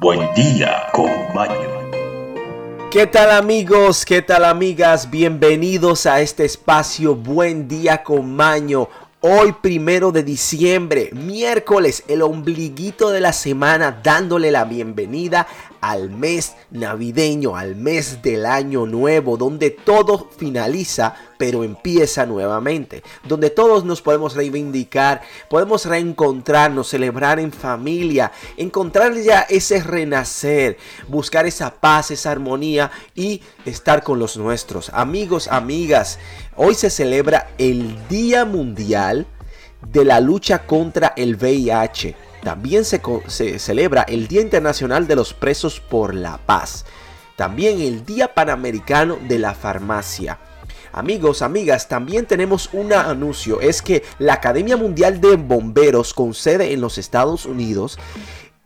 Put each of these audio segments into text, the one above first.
buen, día con Maño. ¿Qué tal amigos? ¿Qué tal amigas? Bienvenidos a este espacio Buen día con Maño. Hoy primero de diciembre, miércoles, el ombliguito de la semana, dándole la bienvenida al mes navideño, al mes del año nuevo, donde todo finaliza pero empieza nuevamente, donde todos nos podemos reivindicar, podemos reencontrarnos, celebrar en familia, encontrar ya ese renacer, buscar esa paz, esa armonía y estar con los nuestros. Amigos, amigas, hoy se celebra el Día Mundial de la lucha contra el VIH también se, celebra el Día Internacional de los Presos por la Paz. También el Día Panamericano de la Farmacia. Amigos, amigas, también tenemos un anuncio. Es que la Academia Mundial de Bomberos con sede en los Estados Unidos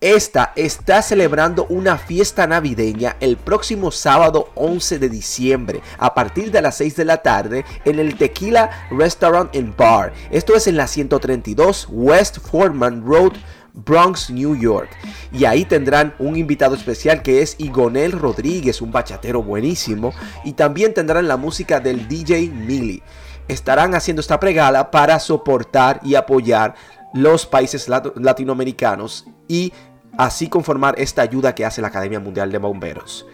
esta está celebrando una fiesta navideña el próximo sábado 11 de diciembre a partir de las 6 de la tarde en el Tequila Restaurant and Bar. Esto es en la 132 West Foreman Road. Bronx, New York. Y ahí tendrán un invitado especial que es Igonel Rodríguez, un bachatero buenísimo. Y también tendrán la música del DJ Millie. Estarán haciendo esta pregala para soportar y apoyar los países latinoamericanos y así conformar esta ayuda que hace la Academia Mundial de Bomberos.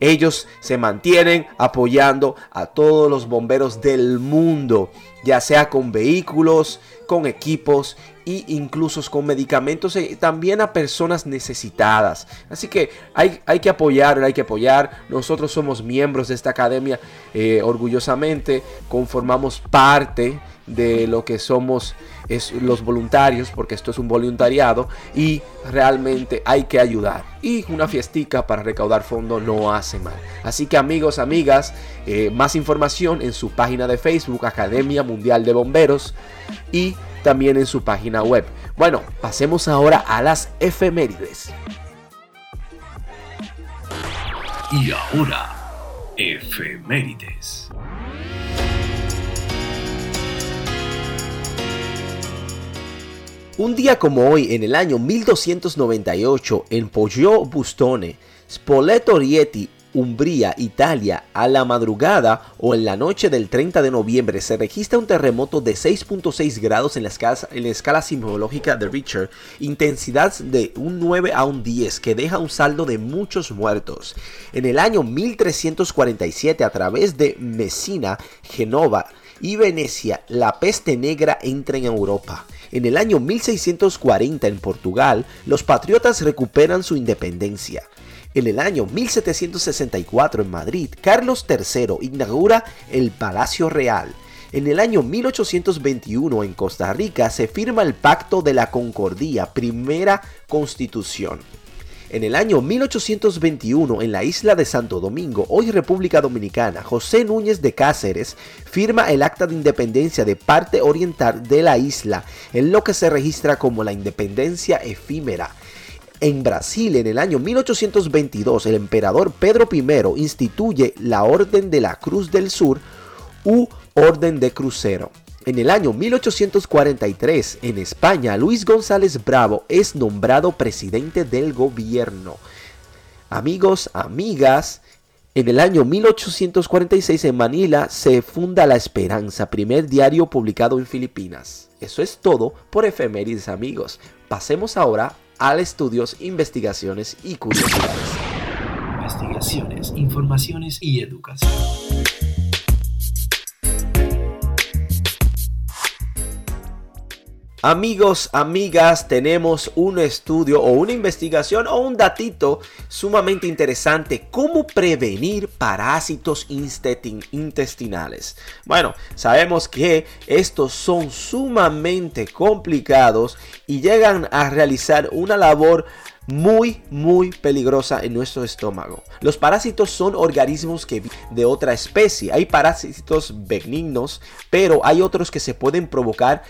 Ellos se mantienen apoyando a todos los bomberos del mundo, ya sea con vehículos, con equipos e incluso con medicamentos y también a personas necesitadas. Así que hay, hay que apoyar, hay que apoyar. Nosotros somos miembros de esta academia eh, orgullosamente, conformamos parte de lo que somos es los voluntarios, porque esto es un voluntariado y realmente hay que ayudar. Y una fiestica para recaudar fondos no hace mal. Así que amigos, amigas, eh, más información en su página de Facebook, Academia Mundial de Bomberos, y también en su página web. Bueno, pasemos ahora a las efemérides. Y ahora, efemérides. Un día como hoy, en el año 1298, en Poggio Bustone, Spoleto Rieti, Umbría, Italia, a la madrugada o en la noche del 30 de noviembre se registra un terremoto de 6.6 grados en la, escala, en la escala de Richter, intensidad de un 9 a un 10 que deja un saldo de muchos muertos. En el año 1347 a través de Messina, Genova y Venecia, la peste negra entra en Europa. En el año 1640 en Portugal, los patriotas recuperan su independencia. En el año 1764 en Madrid, Carlos III inaugura el Palacio Real. En el año 1821 en Costa Rica se firma el Pacto de la Concordía, primera constitución. En el año 1821, en la isla de Santo Domingo, hoy República Dominicana, José Núñez de Cáceres firma el acta de independencia de parte oriental de la isla, en lo que se registra como la independencia efímera. En Brasil, en el año 1822, el emperador Pedro I instituye la Orden de la Cruz del Sur u Orden de Crucero. En el año 1843, en España, Luis González Bravo es nombrado presidente del gobierno. Amigos, amigas, en el año 1846 en Manila se funda La Esperanza, primer diario publicado en Filipinas. Eso es todo por efemérides amigos. Pasemos ahora al estudios, investigaciones y curiosidades. Investigaciones, informaciones y educación. Amigos, amigas, tenemos un estudio o una investigación o un datito sumamente interesante. ¿Cómo prevenir parásitos intestinales? Bueno, sabemos que estos son sumamente complicados y llegan a realizar una labor muy muy peligrosa en nuestro estómago. Los parásitos son organismos que de otra especie. Hay parásitos benignos, pero hay otros que se pueden provocar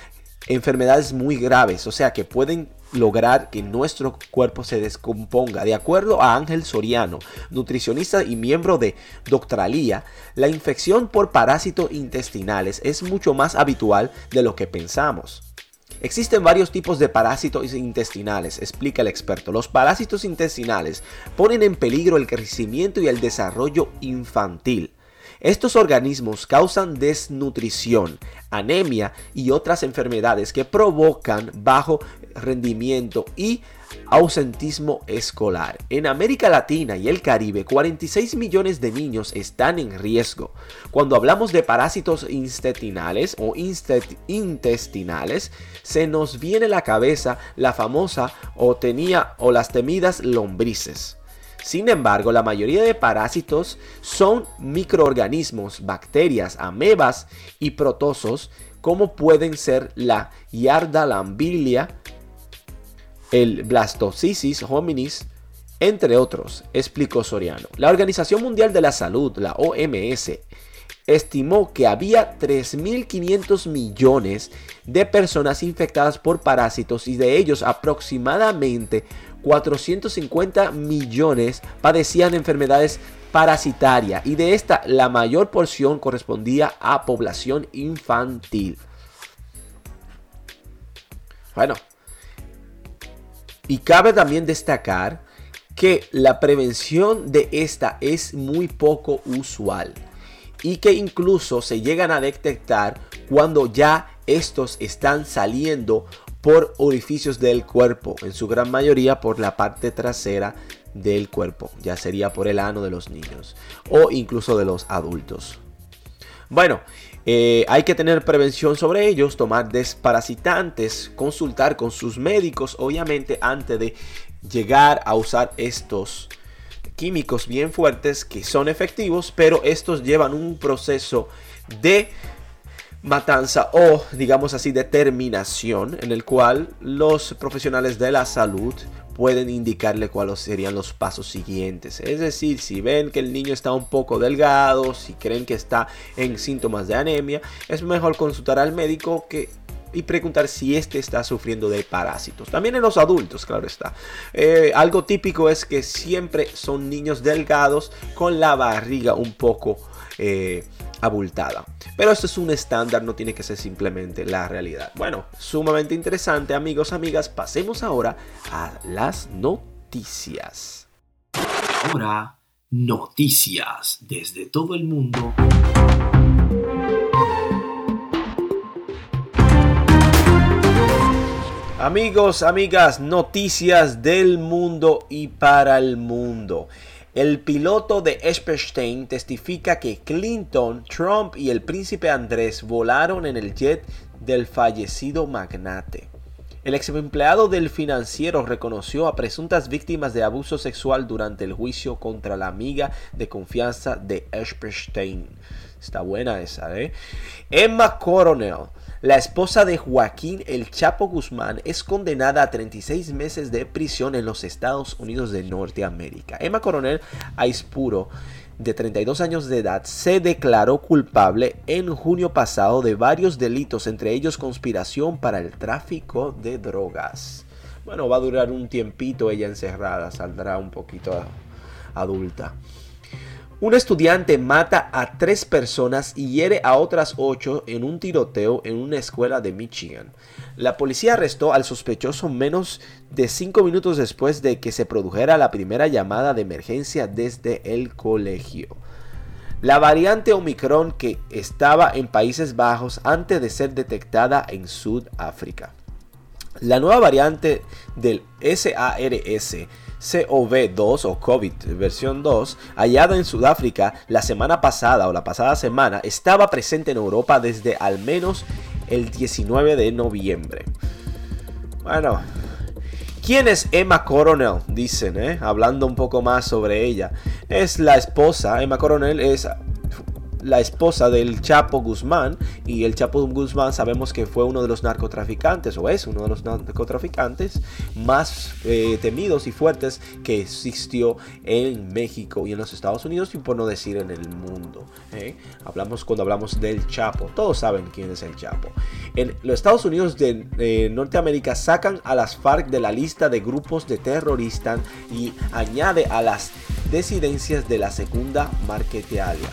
enfermedades muy graves, o sea que pueden lograr que nuestro cuerpo se descomponga. De acuerdo a Ángel Soriano, nutricionista y miembro de Doctralía, la infección por parásitos intestinales es mucho más habitual de lo que pensamos. Existen varios tipos de parásitos intestinales, explica el experto. Los parásitos intestinales ponen en peligro el crecimiento y el desarrollo infantil. Estos organismos causan desnutrición, anemia y otras enfermedades que provocan bajo rendimiento y ausentismo escolar. En América Latina y el Caribe, 46 millones de niños están en riesgo. Cuando hablamos de parásitos intestinales o intestinales, se nos viene a la cabeza la famosa o tenía o las temidas lombrices. Sin embargo, la mayoría de parásitos son microorganismos, bacterias, amebas y protozoos, como pueden ser la Yardalambilia, el Blastocisis hominis, entre otros, explicó Soriano. La Organización Mundial de la Salud, la OMS, estimó que había 3.500 millones de personas infectadas por parásitos y de ellos aproximadamente 450 millones padecían enfermedades parasitarias y de esta la mayor porción correspondía a población infantil. Bueno, y cabe también destacar que la prevención de esta es muy poco usual y que incluso se llegan a detectar cuando ya estos están saliendo por orificios del cuerpo, en su gran mayoría por la parte trasera del cuerpo, ya sería por el ano de los niños o incluso de los adultos. Bueno, eh, hay que tener prevención sobre ellos, tomar desparasitantes, consultar con sus médicos, obviamente, antes de llegar a usar estos químicos bien fuertes que son efectivos, pero estos llevan un proceso de matanza o digamos así determinación en el cual los profesionales de la salud pueden indicarle cuáles serían los pasos siguientes. Es decir, si ven que el niño está un poco delgado, si creen que está en síntomas de anemia, es mejor consultar al médico y preguntar si este está sufriendo de parásitos. También en los adultos, claro está. Eh, algo típico es que siempre son niños delgados con la barriga un poco eh, abultada. Pero esto es un estándar, no tiene que ser simplemente la realidad. Bueno, sumamente interesante amigos, amigas. Pasemos ahora a las noticias. Ahora, noticias desde todo el mundo. Amigos, amigas, noticias del mundo y para el mundo. El piloto de Epstein testifica que Clinton, Trump y el príncipe Andrés volaron en el jet del fallecido magnate. El ex empleado del financiero reconoció a presuntas víctimas de abuso sexual durante el juicio contra la amiga de confianza de Epstein. Está buena esa, ¿eh? Emma Coronel la esposa de Joaquín El Chapo Guzmán es condenada a 36 meses de prisión en los Estados Unidos de Norteamérica. Emma Coronel Aispuro de 32 años de edad, se declaró culpable en junio pasado de varios delitos, entre ellos conspiración para el tráfico de drogas. Bueno, va a durar un tiempito ella encerrada, saldrá un poquito adulta. Un estudiante mata a tres personas y hiere a otras ocho en un tiroteo en una escuela de Michigan. La policía arrestó al sospechoso menos de cinco minutos después de que se produjera la primera llamada de emergencia desde el colegio. La variante Omicron que estaba en Países Bajos antes de ser detectada en Sudáfrica. La nueva variante del SARS COV2 o COVID versión 2, hallada en Sudáfrica la semana pasada o la pasada semana, estaba presente en Europa desde al menos el 19 de noviembre. Bueno, ¿Quién es Emma Coronel? Dicen, ¿eh? hablando un poco más sobre ella. Es la esposa, Emma Coronel es la esposa del Chapo Guzmán. Y el Chapo Guzmán sabemos que fue uno de los narcotraficantes, o es uno de los narcotraficantes más eh, temidos y fuertes que existió en México y en los Estados Unidos, y por no decir en el mundo. ¿eh? Hablamos cuando hablamos del Chapo, todos saben quién es el Chapo. En los Estados Unidos de eh, Norteamérica sacan a las FARC de la lista de grupos de terroristas y añade a las desidencias de la segunda marquetearia.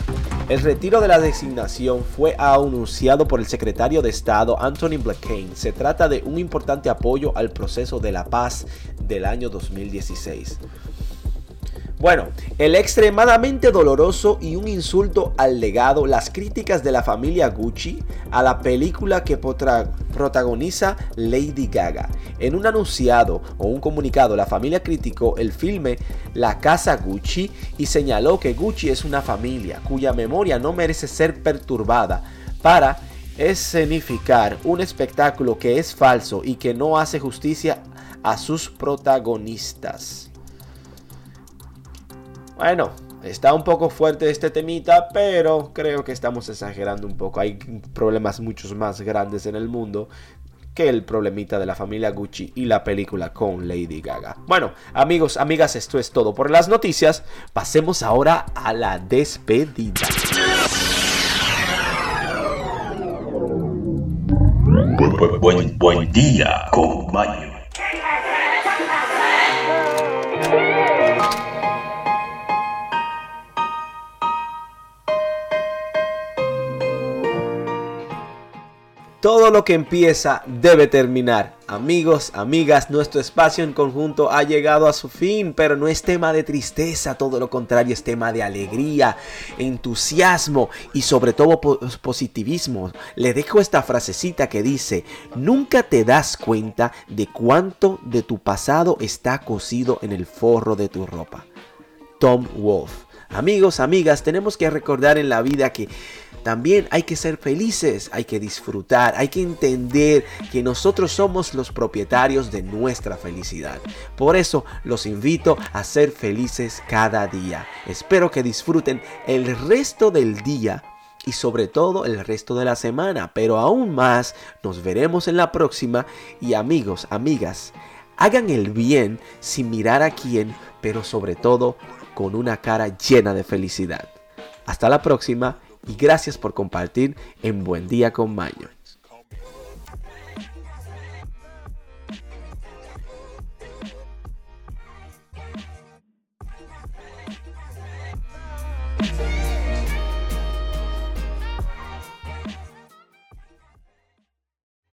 El retiro de la designación fue anunciado por el secretario de Estado Anthony Blinken. Se trata de un importante apoyo al proceso de la paz del año 2016. Bueno, el extremadamente doloroso y un insulto al legado, las críticas de la familia Gucci a la película que protagoniza Lady Gaga. En un anunciado o un comunicado, la familia criticó el filme La Casa Gucci y señaló que Gucci es una familia cuya memoria no merece ser perturbada para escenificar un espectáculo que es falso y que no hace justicia a sus protagonistas. Bueno, está un poco fuerte este temita, pero creo que estamos exagerando un poco. Hay problemas muchos más grandes en el mundo que el problemita de la familia Gucci y la película con Lady Gaga. Bueno, amigos, amigas, esto es todo por las noticias. Pasemos ahora a la despedida. Buen, día con Todo lo que empieza debe terminar. Amigos, amigas, nuestro espacio en conjunto ha llegado a su fin, pero no es tema de tristeza, todo lo contrario, es tema de alegría, entusiasmo y sobre todo positivismo. Le dejo esta frasecita que dice, nunca te das cuenta de cuánto de tu pasado está cosido en el forro de tu ropa. Tom Wolfe. Amigos, amigas, tenemos que recordar en la vida que también hay que ser felices, hay que disfrutar, hay que entender que nosotros somos los propietarios de nuestra felicidad. Por eso los invito a ser felices cada día. Espero que disfruten el resto del día y sobre todo el resto de la semana. Pero aún más, nos veremos en la próxima y amigos, amigas, hagan el bien sin mirar a quién, pero sobre todo con una cara llena de felicidad. Hasta la próxima y gracias por compartir en Buen Día con Mayo.